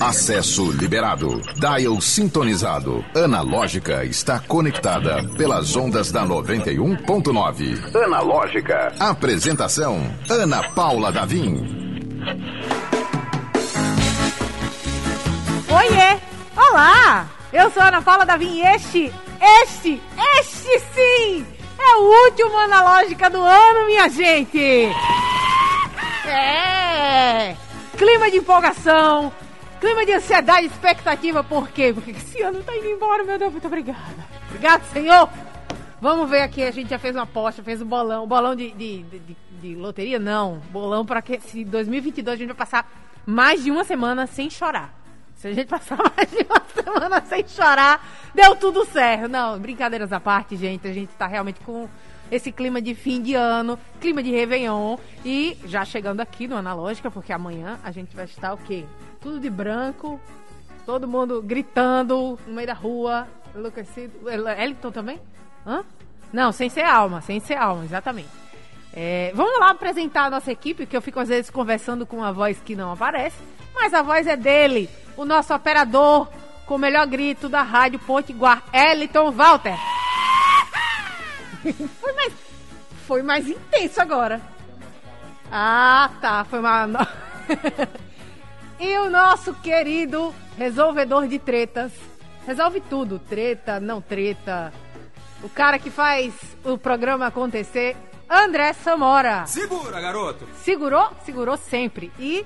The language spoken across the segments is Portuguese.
Acesso liberado. Dial sintonizado. Analógica está conectada pelas ondas da 91.9. Analógica. Apresentação: Ana Paula Davim. Oiê! Olá! Eu sou a Ana Paula Davim e este, este, este sim! É o último Analógica do ano, minha gente! É! Clima de empolgação, clima de ansiedade, expectativa, por quê? Porque esse ano tá indo embora, meu Deus, muito obrigada. Obrigado, Senhor! Vamos ver aqui, a gente já fez uma aposta, fez um bolão, bolão de, de, de, de, loteria, não. Bolão para que se 2022 a gente vai passar mais de uma semana sem chorar. Se a gente passar mais de uma semana sem chorar, deu tudo certo. Não, brincadeiras à parte, gente. A gente tá realmente com esse clima de fim de ano, clima de Réveillon. E já chegando aqui no Analógica, porque amanhã a gente vai estar o quê? Tudo de branco, todo mundo gritando no meio da rua, enlouquecido. Elton também? Hã? Não, sem ser alma, sem ser alma, exatamente. É, vamos lá apresentar a nossa equipe, que eu fico às vezes conversando com uma voz que não aparece, mas a voz é dele, o nosso operador com o melhor grito da rádio Potiguar, Eliton Walter. Foi mais, foi mais intenso agora. Ah, tá, foi uma... e o nosso querido resolvedor de tretas, resolve tudo, treta, não treta, o cara que faz o programa acontecer, André Samora. Segura, garoto! Segurou? Segurou sempre. E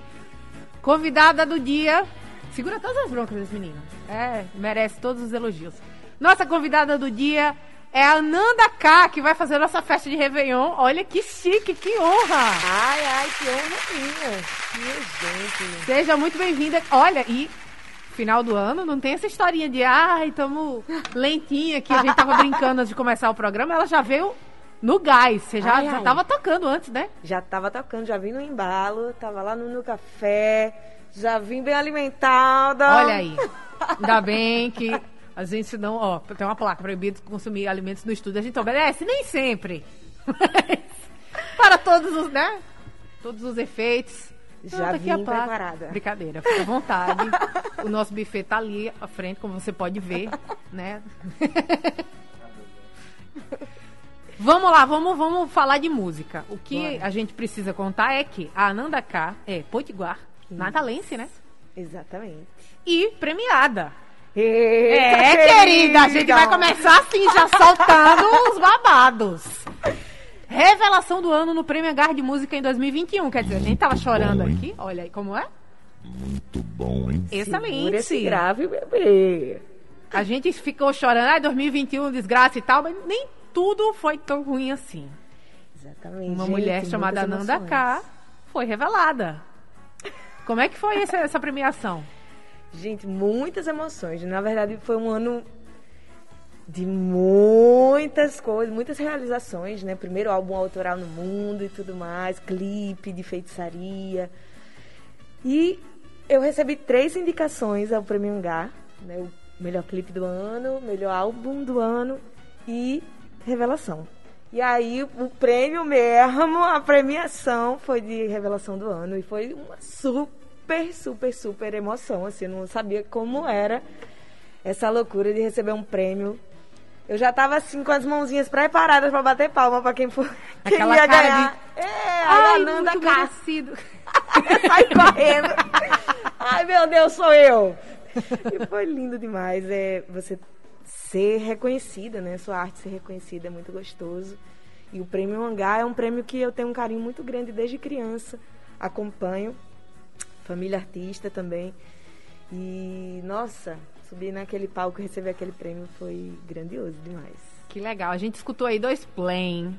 convidada do dia. Segura todas as broncas desse menino. É, merece todos os elogios. Nossa convidada do dia é a Ananda K, que vai fazer nossa festa de Réveillon. Olha que chique, que honra! Ai, ai, que honra minha. Minha gente. Seja muito bem-vinda. Olha, e final do ano, não tem essa historinha de ai, tamo lentinha que a gente tava brincando antes de começar o programa. Ela já veio no gás. Você já, Ai, já ai. tava tocando antes, né? Já tava tocando, já vim no embalo, tava lá no, no café, já vim bem alimentada. Olha aí. Ainda bem que a gente não, ó, tem uma placa proibido consumir alimentos no estúdio. A gente obedece, nem sempre. Mas, para todos os, né? Todos os efeitos. Já Pronto, aqui a vim preparada. Brincadeira, fica à vontade. o nosso buffet tá ali à frente, como você pode ver, né? Vamos lá, vamos, vamos falar de música. O que Bora. a gente precisa contar é que a Ananda K é potiguar, natalense, né? Exatamente. E premiada. Eita, É, querida, a gente vai começar assim, já soltando os babados. Revelação do ano no Prêmio Agar de Música em 2021. Quer dizer, a gente tava chorando bom, aqui. Olha aí como é. Muito bom, hein? Segura esse Excelente. grave, bebê. A gente ficou chorando, ah, 2021, desgraça e tal, mas nem tudo foi tão ruim assim. Exatamente. Uma gente, mulher chamada emoções. K foi revelada. Como é que foi essa, essa premiação? Gente, muitas emoções. Na verdade, foi um ano de muitas coisas, muitas realizações, né? Primeiro álbum autoral no mundo e tudo mais, clipe de feitiçaria. E eu recebi três indicações ao Prêmio Angá, né? O melhor clipe do ano, melhor álbum do ano e revelação. E aí o prêmio mesmo, a premiação foi de revelação do ano e foi uma super, super, super emoção, assim, não sabia como era essa loucura de receber um prêmio. Eu já tava assim com as mãozinhas preparadas para bater palma para quem for quem Aquela ia ganhar. de- É, Ai, a Ananda merecido. sai correndo. Ai, meu Deus, sou eu. E foi lindo demais. É, você ser reconhecida, né? Sua arte ser reconhecida é muito gostoso. E o prêmio Mangá é um prêmio que eu tenho um carinho muito grande desde criança. Acompanho. Família artista também. E, nossa, subir naquele palco e receber aquele prêmio foi grandioso demais. Que legal. A gente escutou aí dois plain.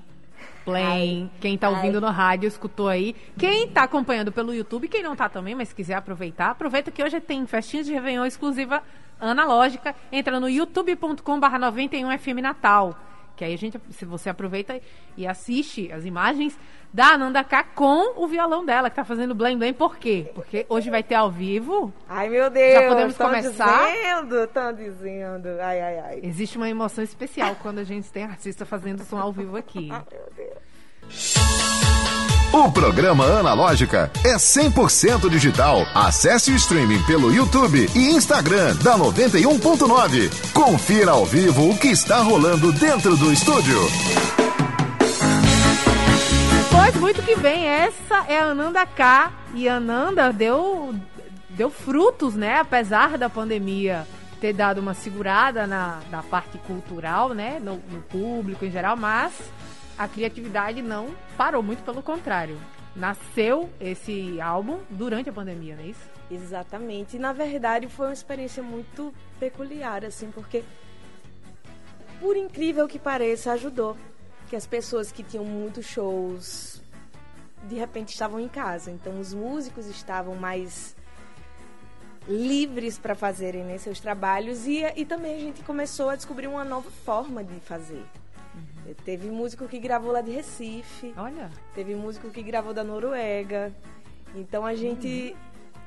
Plain. Ai, quem tá ai. ouvindo no rádio escutou aí. Quem tá acompanhando pelo YouTube, quem não tá também, mas quiser aproveitar, aproveita que hoje tem festinha de Réveillon exclusiva analógica. Entra no youtube.com/barra 91 FM Natal. Que aí a gente, se você aproveita e assiste as imagens da Ananda K com o violão dela, que tá fazendo blém blém. Por quê? Porque hoje vai ter ao vivo. Ai, meu Deus! Já podemos tão começar? dizendo, estão dizendo. Ai, ai, ai. Existe uma emoção especial quando a gente tem artista fazendo som ao vivo aqui. Ai, meu Deus. O programa Analógica é 100% digital. Acesse o streaming pelo YouTube e Instagram da 91.9. Confira ao vivo o que está rolando dentro do estúdio. Pois muito que bem, essa é a Ananda K. E Ananda deu, deu frutos, né? Apesar da pandemia ter dado uma segurada na, na parte cultural, né? No, no público em geral, mas a criatividade não parou, muito pelo contrário. Nasceu esse álbum durante a pandemia, não é isso? Exatamente. E na verdade foi uma experiência muito peculiar, assim, porque por incrível que pareça, ajudou. Que as pessoas que tinham muitos shows de repente estavam em casa. Então os músicos estavam mais livres para fazerem né, seus trabalhos e, e também a gente começou a descobrir uma nova forma de fazer. Uhum. Teve músico que gravou lá de Recife. Olha. Teve músico que gravou da Noruega. Então a gente uhum.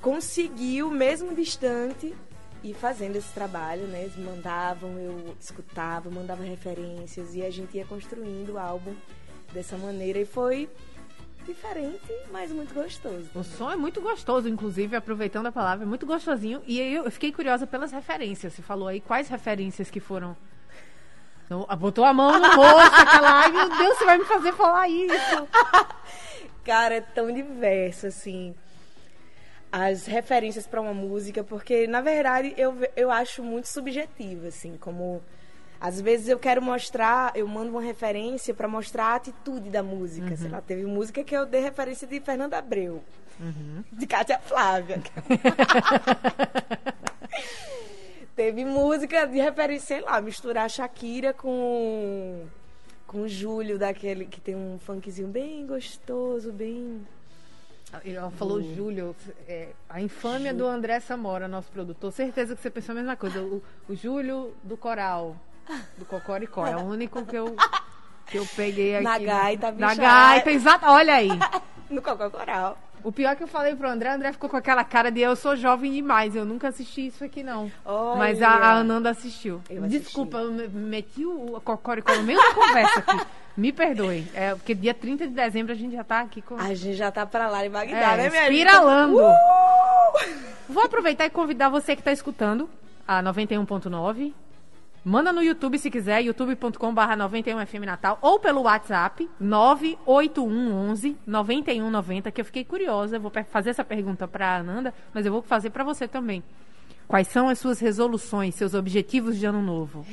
conseguiu, mesmo distante, ir fazendo esse trabalho, né? Eles mandavam, eu escutava, mandava referências e a gente ia construindo o álbum dessa maneira e foi diferente, mas muito gostoso. O som é muito gostoso, inclusive, aproveitando a palavra, é muito gostosinho. E eu fiquei curiosa pelas referências. Você falou aí quais referências que foram então, botou a mão no rosto, aquela, ai meu Deus, você vai me fazer falar isso. Cara, é tão diverso, assim, as referências para uma música, porque, na verdade, eu, eu acho muito subjetivo, assim, como... Às vezes eu quero mostrar, eu mando uma referência para mostrar a atitude da música. Uhum. Sei lá, teve música que eu dei referência de Fernanda Abreu, uhum. de Cátia Flávia. Teve música de referência, sei lá, misturar Shakira com com o Júlio, daquele que tem um funkzinho bem gostoso, bem. Ela falou uh. Júlio, é, a infâmia Jú... do André Samora, nosso produtor. Certeza que você pensou a mesma coisa. O, o Júlio do Coral, do Cocoricó, é o único que eu, que eu peguei aqui. Na gaita, Na gaita, exato. Olha aí. no Cocoricó. O pior é que eu falei pro André, André ficou com aquela cara de eu sou jovem demais, eu nunca assisti isso aqui não. Olha. Mas a, a Ananda assistiu. Eu Desculpa, eu meti o Cocoricó no meio da conversa aqui. Me perdoe. É, porque dia 30 de dezembro a gente já tá aqui com. A gente já tá pra lá em Bagdá, é, né, minha Espiralando. Uh! Vou aproveitar e convidar você que tá escutando a 91.9 Manda no YouTube se quiser, youtube.com.br 91FM Natal, ou pelo WhatsApp 98111 9190, que eu fiquei curiosa. Eu vou fazer essa pergunta para Ananda, mas eu vou fazer para você também. Quais são as suas resoluções, seus objetivos de ano novo?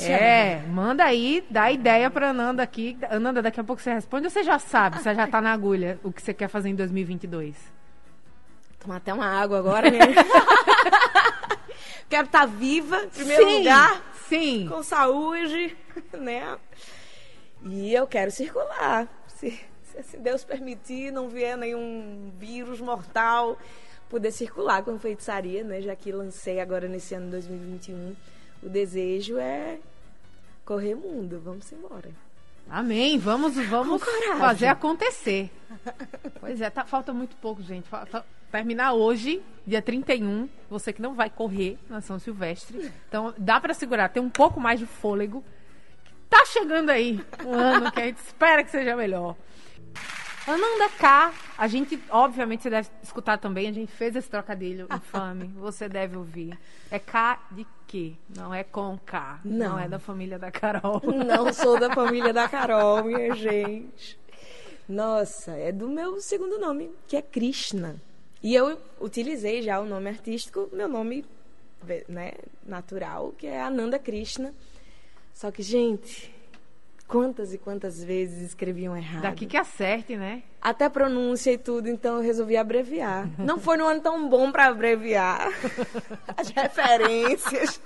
É, manda aí, dá ideia pra Ananda aqui. Ananda, daqui a pouco você responde ou você já sabe, você já tá na agulha, o que você quer fazer em 2022? Tomar até uma água agora, né? Quero estar tá viva, em primeiro sim, lugar. Sim. Com saúde, né? E eu quero circular. Se, se Deus permitir, não vier nenhum vírus mortal, poder circular com feitiçaria, né? Já que lancei agora nesse ano 2021. O desejo é correr mundo. Vamos embora. Amém. Vamos, vamos fazer acontecer. Pois é, tá, falta muito pouco, gente. Falta, terminar hoje, dia 31. Você que não vai correr na São Silvestre. Então, dá para segurar, tem um pouco mais de fôlego. Tá chegando aí um ano que a gente espera que seja melhor. Ananda K, a gente, obviamente, você deve escutar também, a gente fez esse trocadilho infame, você deve ouvir. É K de quê? Não é com K. Não. não é da família da Carol. Não sou da família da Carol, minha gente. Nossa, é do meu segundo nome, que é Krishna. E eu utilizei já o nome artístico, meu nome né, natural, que é Ananda Krishna. Só que, gente, quantas e quantas vezes escreviam errado. Daqui que acerte, né? Até pronúncia e tudo, então eu resolvi abreviar. Não foi num ano tão bom para abreviar as referências.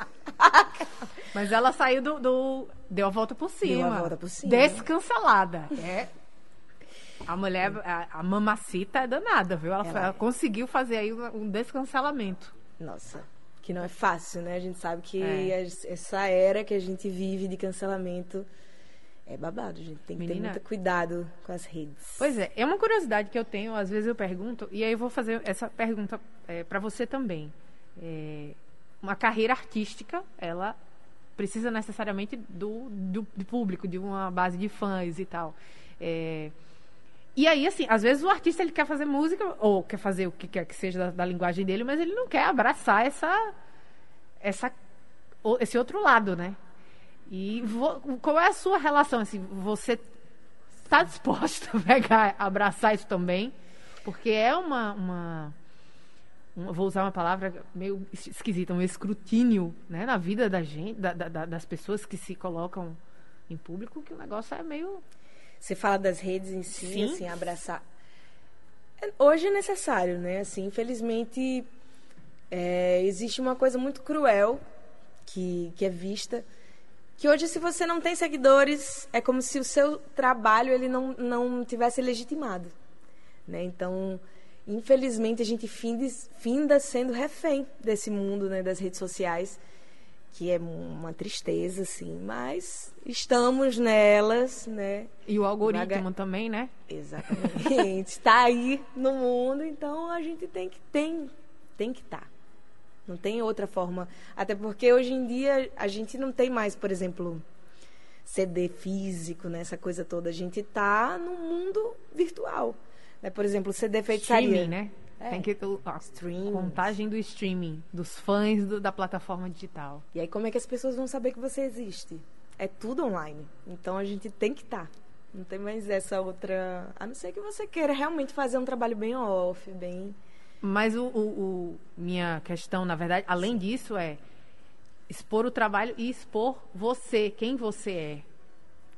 Mas ela saiu do, do, Deu a volta por cima. Deu a volta por cima. Descancelada. É. A mulher, a, a mamacita é danada, viu? Ela, ela, ela conseguiu fazer aí um descancelamento. Nossa, que não é fácil, né? A gente sabe que é. essa era que a gente vive de cancelamento é babado, gente. Tem que Menina, ter muito cuidado com as redes. Pois é, é uma curiosidade que eu tenho, às vezes eu pergunto, e aí eu vou fazer essa pergunta é, para você também. É, uma carreira artística, ela precisa necessariamente do, do, do, público, de uma base de fãs e tal. É, E aí, assim, às vezes o artista ele quer fazer música, ou quer fazer o que quer que seja da, da linguagem dele, mas ele não quer abraçar essa, essa, esse outro lado, né? E qual é a sua relação? Assim, você está disposta a pegar, abraçar isso também? Porque é uma, uma, uma- vou usar uma palavra meio es- esquisita, um escrutínio, né, na vida da gente, da- da- das pessoas que se colocam em público, que o negócio é meio Você fala das redes em si, Sim. assim, abraçar. É, Hoje é necessário, né? Assim, infelizmente, é, existe uma coisa muito cruel que, que é vista. Que hoje, se você não tem seguidores, é como se o seu trabalho ele não, não tivesse legitimado. Né? Então, infelizmente, a gente finda, finda sendo refém desse mundo né, das redes sociais, que é uma tristeza, assim. Mas estamos nelas, né? E o algoritmo também, né? Exatamente. Está aí no mundo, então a gente tem que tem, tem que estar. Não tem outra forma. Até porque hoje em dia a gente não tem mais, por exemplo, CD físico, né, essa coisa toda. A gente está no mundo virtual. Né? Por exemplo, CD feitiçaria. Streaming, né? É. Tem que ter a Streaming. contagem do streaming, dos fãs do- da plataforma digital. E aí como é que as pessoas vão saber que você existe? É tudo online. Então a gente tem que estar. Não tem mais essa outra. A não ser que você queira realmente fazer um trabalho bem off, bem. Mas o, o- o- minha questão, na verdade, além disso, é expor o trabalho e expor você, quem você é.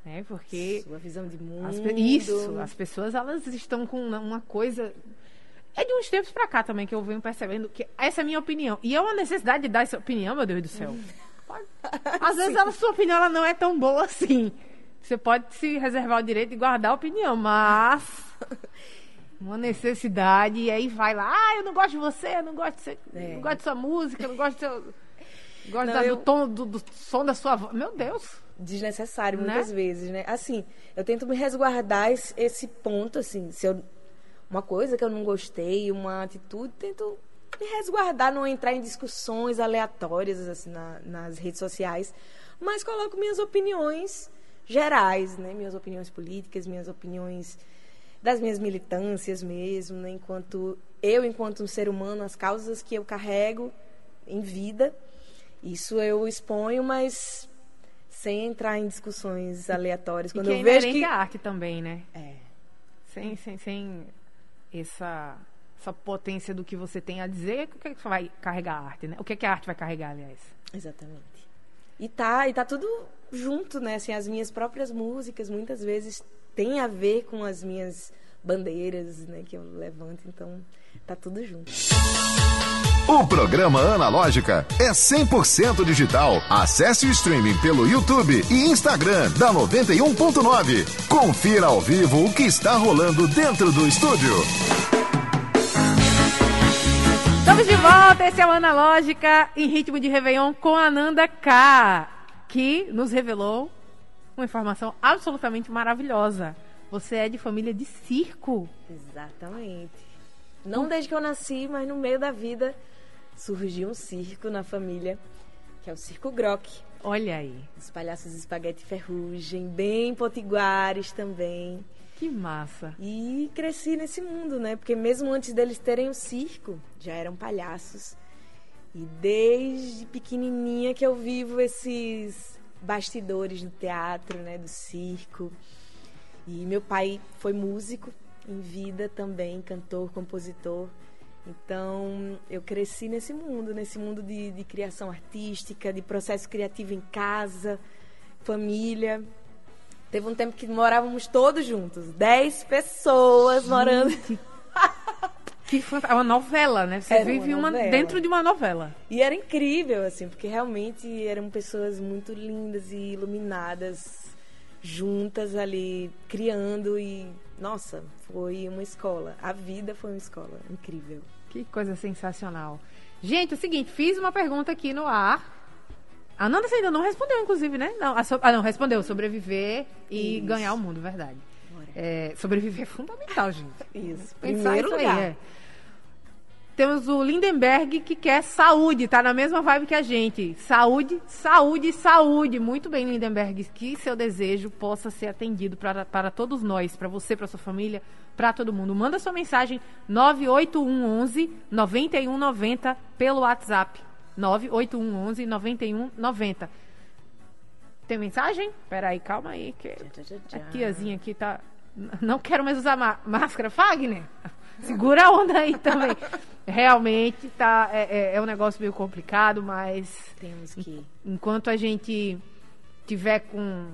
Né? Porque Sua visão de mundo. as isso, as pessoas elas estão com uma coisa. É de uns tempos pra cá também que eu venho percebendo que essa é a minha opinião. E é uma necessidade de dar essa opinião, meu Deus do céu. Pode- Às vezes a sua opinião ela não é tão boa assim. Você pode se reservar o direito de guardar a opinião, mas uma necessidade e aí vai lá, ah, eu não gosto de você, eu não gosto de, você, É. não gosto de sua música, eu não gosto do seu, gosto Não, da- eu- do tom do, do som da sua voz. Meu Deus. Desnecessário, Né? muitas vezes, né? Assim, eu tento me resguardar esse, esse ponto, assim. Se eu, uma coisa que eu não gostei, uma atitude, tento me resguardar, não entrar em discussões aleatórias, assim, na- nas redes sociais. Mas coloco minhas opiniões gerais, né? Minhas opiniões políticas, minhas opiniões das minhas militâncias mesmo, né? Enquanto eu, enquanto um ser humano, as causas que eu carrego em vida, isso eu exponho, mas sem entrar em discussões aleatórias. E Quando que é eu vejo que à arte também, né? é, Sem, sem, sem essa, essa potência do que você tem a dizer, o que, é que vai carregar a arte, né? O que, é que a arte vai carregar, aliás? exatamente. E tá, e tá tudo junto, né? Assim, as minhas próprias músicas muitas vezes têm a ver com as minhas bandeiras, né, que eu levanto, então tá tudo junto. O programa Analógica é 100% digital. Acesse o streaming pelo YouTube e Instagram da 91.9. Confira ao vivo o que está rolando dentro do estúdio. Estamos de volta, esse é o Analógica em ritmo de Réveillon com a Ananda K, que nos revelou uma informação absolutamente maravilhosa. Você é de família de circo. Exatamente. Não desde que eu nasci, mas no meio da vida surgiu um circo na família, que é o Circo Grock. Olha aí, Os palhaços espaguete ferrugem, bem potiguares também. que massa. E cresci nesse mundo, né? Porque mesmo antes deles terem o circo, já eram palhaços. E desde pequenininha que eu vivo esses bastidores do teatro, né? Do circo. E meu pai foi músico em vida também, cantor, compositor. Então eu cresci nesse mundo, nesse mundo de, de criação artística, de processo criativo em casa, família. Teve um tempo que morávamos todos juntos, dez pessoas morando. Que fant- É uma novela, né? Você Era uma vive uma, novela. dentro de uma novela. E era incrível, assim, porque realmente eram pessoas muito lindas e iluminadas, juntas ali, criando e, nossa, foi uma escola. A vida foi uma escola incrível. Que coisa sensacional. Gente, é o seguinte, fiz uma pergunta aqui no ar. A Nanda ainda não respondeu, inclusive, né? Não, a so- ah, não, respondeu. Sobreviver e Isso. ganhar o mundo, verdade. É, sobreviver é fundamental, gente. Isso, Pensar primeiro isso aí, lugar. é. Temos o Lindenberg que quer saúde, tá na mesma vibe que a gente. Saúde, saúde, saúde. Muito bem, Lindenberg, que seu desejo possa ser atendido para, todos nós, para você, para sua família, para todo mundo. Manda sua mensagem 98111 9190 pelo WhatsApp. 98111 9190. Tem mensagem? Peraí, calma aí, que a tiazinha aqui tá. Não quero mais usar máscara. Fagner, segura a onda aí também. Realmente tá, é, é, é um negócio meio complicado, mas. Temos que. Enquanto a gente tiver com.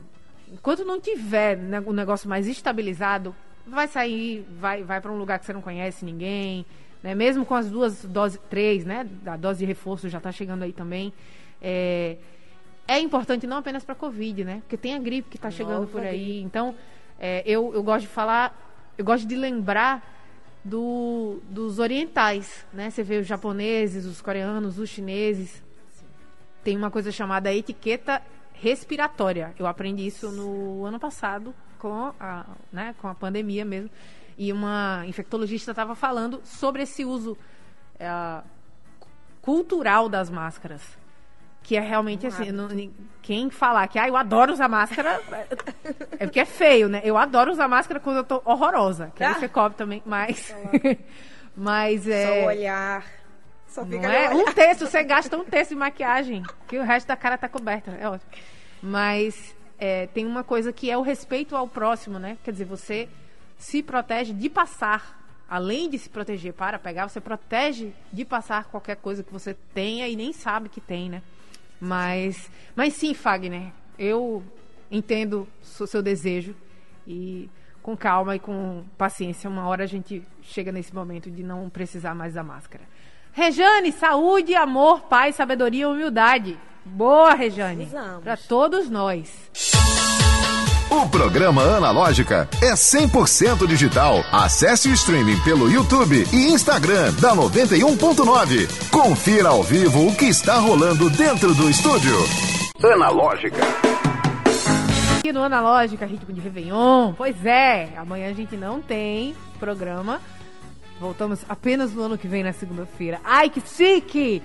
Enquanto não tiver né, um negócio mais estabilizado, vai sair, vai, vai para um lugar que você não conhece ninguém, né? Mesmo com as duas doses, três, né? A dose de reforço já está chegando aí também. É, é importante não apenas para Covid, né? Porque tem a gripe que está chegando por aí. Gripe. Então, é, eu, eu gosto de falar, eu gosto de lembrar do, dos orientais, né? Você vê os japoneses, os coreanos, os chineses. Tem uma coisa chamada etiqueta respiratória. Eu aprendi isso no ano passado com a, né, com a pandemia mesmo. E uma infectologista estava falando sobre esse uso é, cultural das máscaras. Que é realmente um assim, não, quem falar que ah, eu adoro usar máscara, é porque é feio, né? Eu adoro usar máscara quando eu tô horrorosa. Que ah. você cobre também, mas. mas é. Só olhar. Só fica não é? Um terço, você gasta um terço de maquiagem, que o resto da cara tá coberta. É ótimo. Mas é, tem uma coisa que é o respeito ao próximo, né? Quer dizer, você se protege de passar além de se proteger para pegar, você protege de passar qualquer coisa que você tenha e nem sabe que tem, né? Mas, mas sim, Fagner, eu entendo o seu desejo e com calma e com paciência, uma hora a gente chega nesse momento de não precisar mais da máscara. Rejane, saúde, amor, paz, sabedoria e humildade. Boa, Rejane. Para todos nós. O programa Analógica é 100% digital. Acesse o streaming pelo YouTube e Instagram da 91.9. Confira ao vivo o que está rolando dentro do estúdio. Analógica. Aqui no Analógica, ritmo de Réveillon. Pois é, amanhã a gente não tem programa. Voltamos apenas no ano que vem, na segunda-feira. Ai, que chique!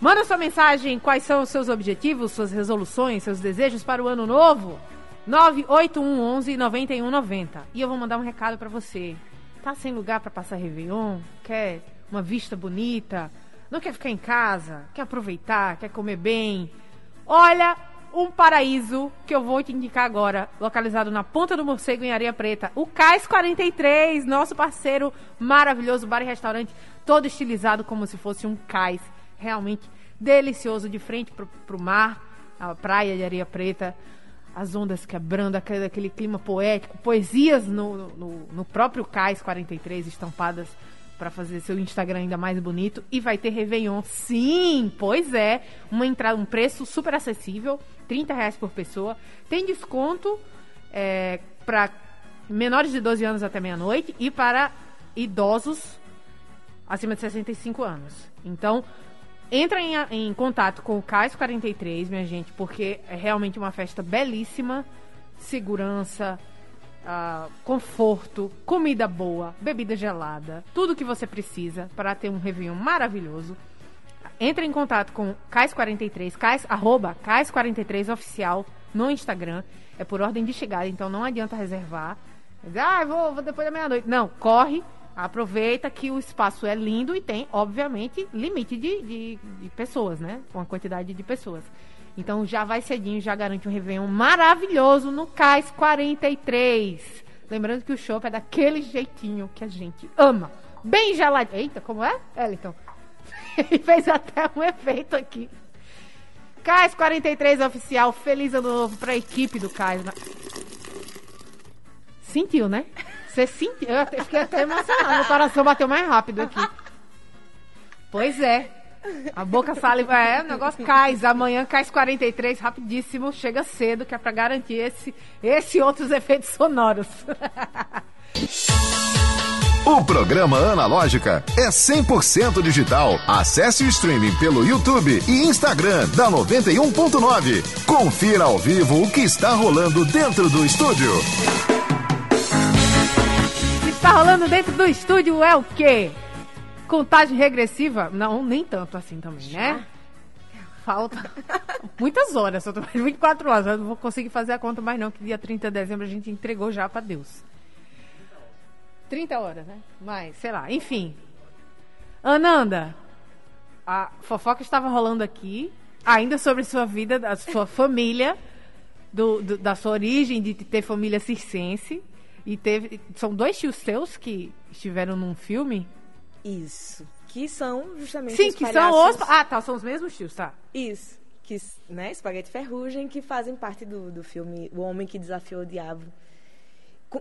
Manda sua mensagem, quais são os seus objetivos, suas resoluções, seus desejos para o ano novo. 98111 9190. E eu vou mandar um recado para você. Tá sem lugar para passar Réveillon? Quer uma vista bonita? Não quer ficar em casa? Quer aproveitar? Quer comer bem? Olha, um paraíso que eu vou te indicar agora, localizado na Ponta do Morcego, em Areia Preta. O Cais 43, nosso parceiro maravilhoso, bar e restaurante, todo estilizado como se fosse um cais. Realmente delicioso, de frente pro, pro mar, a praia de Areia Preta as ondas quebrando, aquele, aquele clima poético, poesias no, no, no próprio Cais 43 estampadas para fazer seu Instagram ainda mais bonito. E vai ter Réveillon, sim, pois é, uma entrada, um preço super acessível, 30 reais por pessoa. Tem desconto é, para menores de 12 anos até meia-noite e para idosos acima de 65 anos. Então, Entra em, em contato com o Cais 43, minha gente, porque é realmente uma festa belíssima. Segurança, uh, conforto, comida boa, bebida gelada, tudo que você precisa para ter um Réveillon maravilhoso. Entra em contato com Cais43, Cais, arroba Cais43 oficial no Instagram. É por ordem de chegada, então não adianta reservar. Ah, vou, vou depois da meia-noite. Não, corre Aproveita que o espaço é lindo e tem, obviamente, limite de, de, de pessoas, né? Uma quantidade de pessoas. Então já vai cedinho, já garante um Réveillon maravilhoso no Cais 43. Lembrando que o show é daquele jeitinho que a gente ama. Bem geladinho. Eita, como é? Eliton. Ele fez até um efeito aqui. Cais 43 oficial. Feliz ano novo pra equipe do Cais. Sentiu, né? Você sentiu. Eu fiquei até emocionada. Meu coração bateu mais rápido aqui. Pois é. A boca saliva é, o negócio cai. Amanhã cai 43, rapidíssimo. Chega cedo, que é pra garantir esse, esse e outros efeitos sonoros. O programa Analógica é 100% digital. Acesse o streaming pelo YouTube e Instagram da 91.9. Confira ao vivo o que está rolando dentro do estúdio rolando dentro do estúdio é o quê? Contagem regressiva? Não, nem tanto assim também, né? Falta muitas horas, só tô 24 horas. Eu não vou conseguir fazer a conta mais não, que dia 30 de dezembro a gente entregou já pra Deus. 30 horas, né? Mas, sei lá, enfim. Ananda, a fofoca estava rolando aqui, ainda sobre sua vida, da sua família, do, do- da sua origem de ter família circense. E teve. São dois tios seus que estiveram num filme? Isso. Que são justamente Sim, os que são palhaços- os. Ah, tá, são os mesmos tios, tá. Isso. Que, né, Espaguete Ferrugem, que fazem parte do, do filme O Homem que Desafiou o Diabo.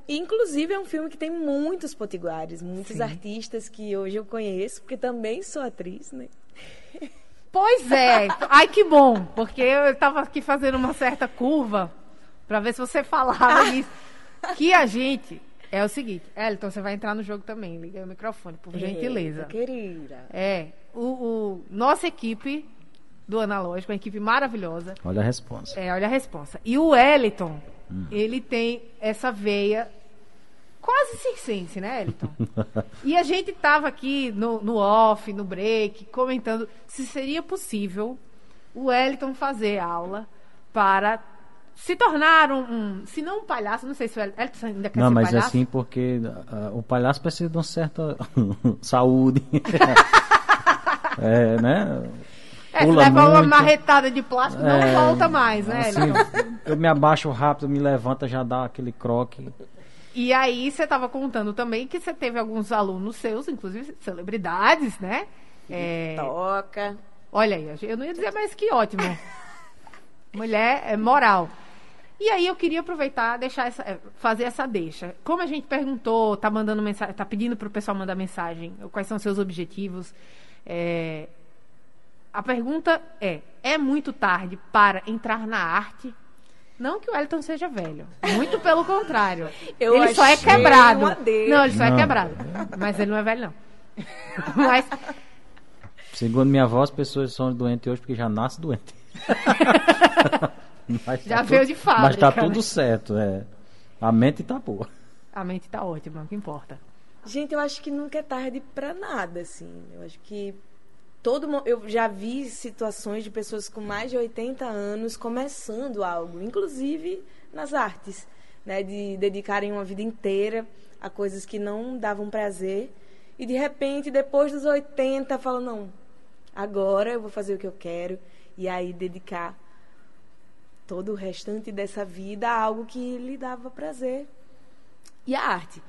Inclusive, é um filme que tem muitos potiguares, muitos artistas que hoje eu conheço, porque também sou atriz, né? Pois é. Ai, que bom. Porque eu tava aqui fazendo uma certa curva pra ver se você falava isso. Que a gente. É o seguinte, Elton, você vai entrar no jogo também. Liga aí o microfone, por gentileza. Eita, querida. É. O, o- nossa equipe do Analógico, uma equipe maravilhosa. Olha a resposta. É, olha a resposta. E o Wellington, ele tem essa veia quase circense, né, Wellington? e a gente tava aqui no, no off, no break, comentando se seria possível o Wellington fazer aula para se tornar um, um- se não um palhaço, não sei se o ainda quer Não, ser mas palhaço. assim, porque ah, o palhaço precisa de uma certa saúde. é, né? é, se pula levar uma muito. marretada de plástico, não É, volta mais, né, assim, eu me abaixo rápido, me levanta, já dá aquele croque. E aí você estava contando também que você teve alguns alunos seus, inclusive celebridades, né? É, Toca. olha aí, eu não ia dizer mais que ótimo. Mulher é moral. E aí eu queria aproveitar, deixar essa, é, fazer essa deixa. Como a gente perguntou, tá mandando mensagem, tá pedindo pro pessoal mandar mensagem, quais são seus objetivos? é, a pergunta é: é muito tarde para entrar na arte? Não que o Elton seja velho. Muito pelo contrário. Eu ele só é quebrado. Não, ele só é Não. quebrado. Mas ele não é velho, não. Mas Segundo minha avó, as pessoas são doentes hoje porque já nasce doente. Mas Já tá veio tudo- de fábrica, Mas tá né? tudo certo, é. A mente tá boa. a mente tá ótima, o que importa. Gente, eu acho que nunca é tarde pra nada, assim. Eu acho que todo eu já vi situações de pessoas com mais de 80 anos começando algo, inclusive nas artes, né, de dedicarem uma vida inteira a coisas que não davam prazer e de repente depois dos 80 falam não, agora eu vou fazer o que eu quero e aí dedicar todo o restante dessa vida a algo que lhe dava prazer. E a arte?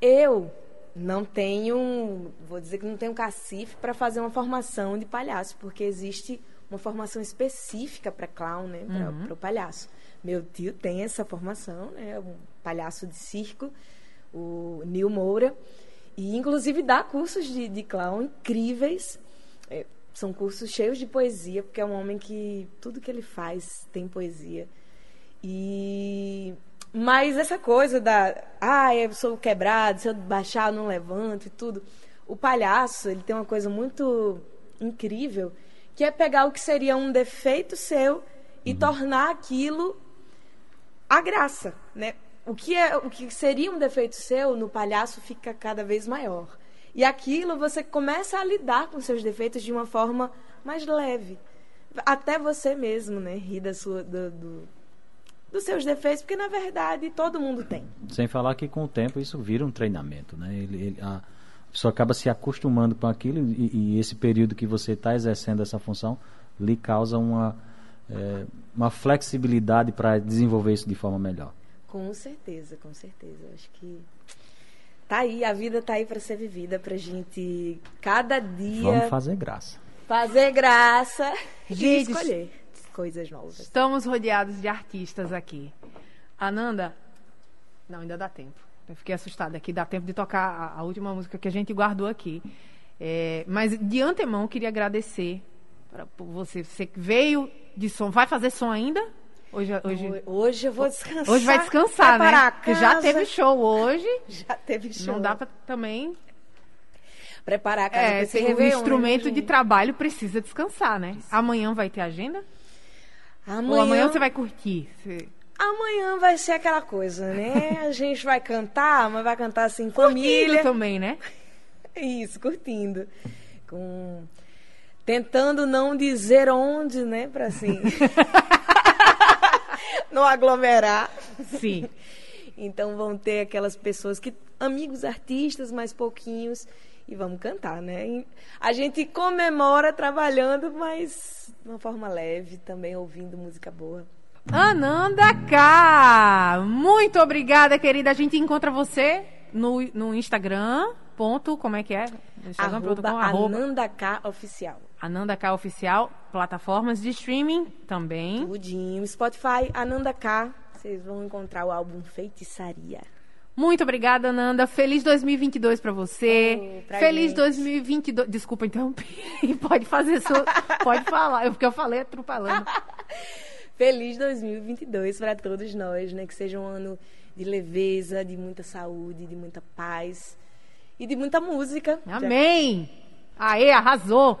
Eu não tenho, vou dizer que não tenho cacife para fazer uma formação de palhaço, porque existe uma formação específica para clown, né, para o palhaço. Meu tio tem essa formação, né, um palhaço de circo, o Nil Moura, e inclusive dá cursos de, de clown incríveis. É, são cursos cheios de poesia, porque é um homem que tudo que ele faz tem poesia. E mas essa coisa da ah, eu sou quebrado, se eu baixar eu não levanto e tudo. O palhaço, ele tem uma coisa muito incrível, que é pegar o que seria um defeito seu e tornar aquilo a graça, né? O que é o que seria um defeito seu no palhaço fica cada vez maior. E aquilo você começa a lidar com seus defeitos de uma forma mais leve. Até você mesmo, né, rir da sua do, do- dos seus defeitos, porque na verdade todo mundo tem. Sem falar que com o tempo isso vira um treinamento, né? Ele, ele- a pessoa acaba se acostumando com aquilo e, e esse período que você está exercendo essa função lhe causa uma, é, uma flexibilidade para desenvolver isso de forma melhor. Com certeza, com certeza. Eu Acho que tá aí, a vida tá aí para ser vivida, pra gente cada dia Vamos fazer graça. fazer graça e Gente, escolher coisas novas. Estamos rodeados de artistas aqui. Ananda, não, ainda dá tempo. Eu fiquei assustada aqui, dá tempo de tocar a, a última música que a gente guardou aqui. É, mas de antemão, eu queria agradecer por você. Você veio de som. Vai fazer som ainda? Hoje, hoje, Hoje, eu vou descansar. hoje vai descansar, né? Porque já teve show hoje. Já teve show. Não dá pra também. preparar a casa É, esse tem o Réveillon, instrumento né, de trabalho precisa descansar, né? Amanhã vai ter agenda? Amanhã, Ou amanhã você vai curtir? Você- amanhã vai ser aquela coisa, né? A gente vai cantar, mas vai cantar assim, Curtindo família. também, né? Isso, curtindo. Com... Tentando não dizer onde, né? Pra assim. Não aglomerar. Sim. Então vão ter aquelas pessoas que. amigos artistas, mais pouquinhos. E vamos cantar, né? A gente comemora trabalhando, mas de uma forma leve, também ouvindo música boa. Ananda K. Muito obrigada, querida. A gente encontra você no, no Instagram. Ponto, como é que é? Instagram.com, Arroba arroba Ananda K Oficial. Ananda K Oficial. Plataformas de streaming também. Tudinho. Spotify, Ananda K. Vocês vão encontrar o álbum Feitiçaria. Muito obrigada, Ananda. Feliz 2022 pra você. Oh, pra Feliz gente. 2022. Desculpa interromper. pode fazer sua, pode falar. O que eu falei trupalando. Feliz 2022 para todos nós, né? Que seja um ano de leveza, de muita saúde, de muita paz e de muita música. Amém. Aê, arrasou.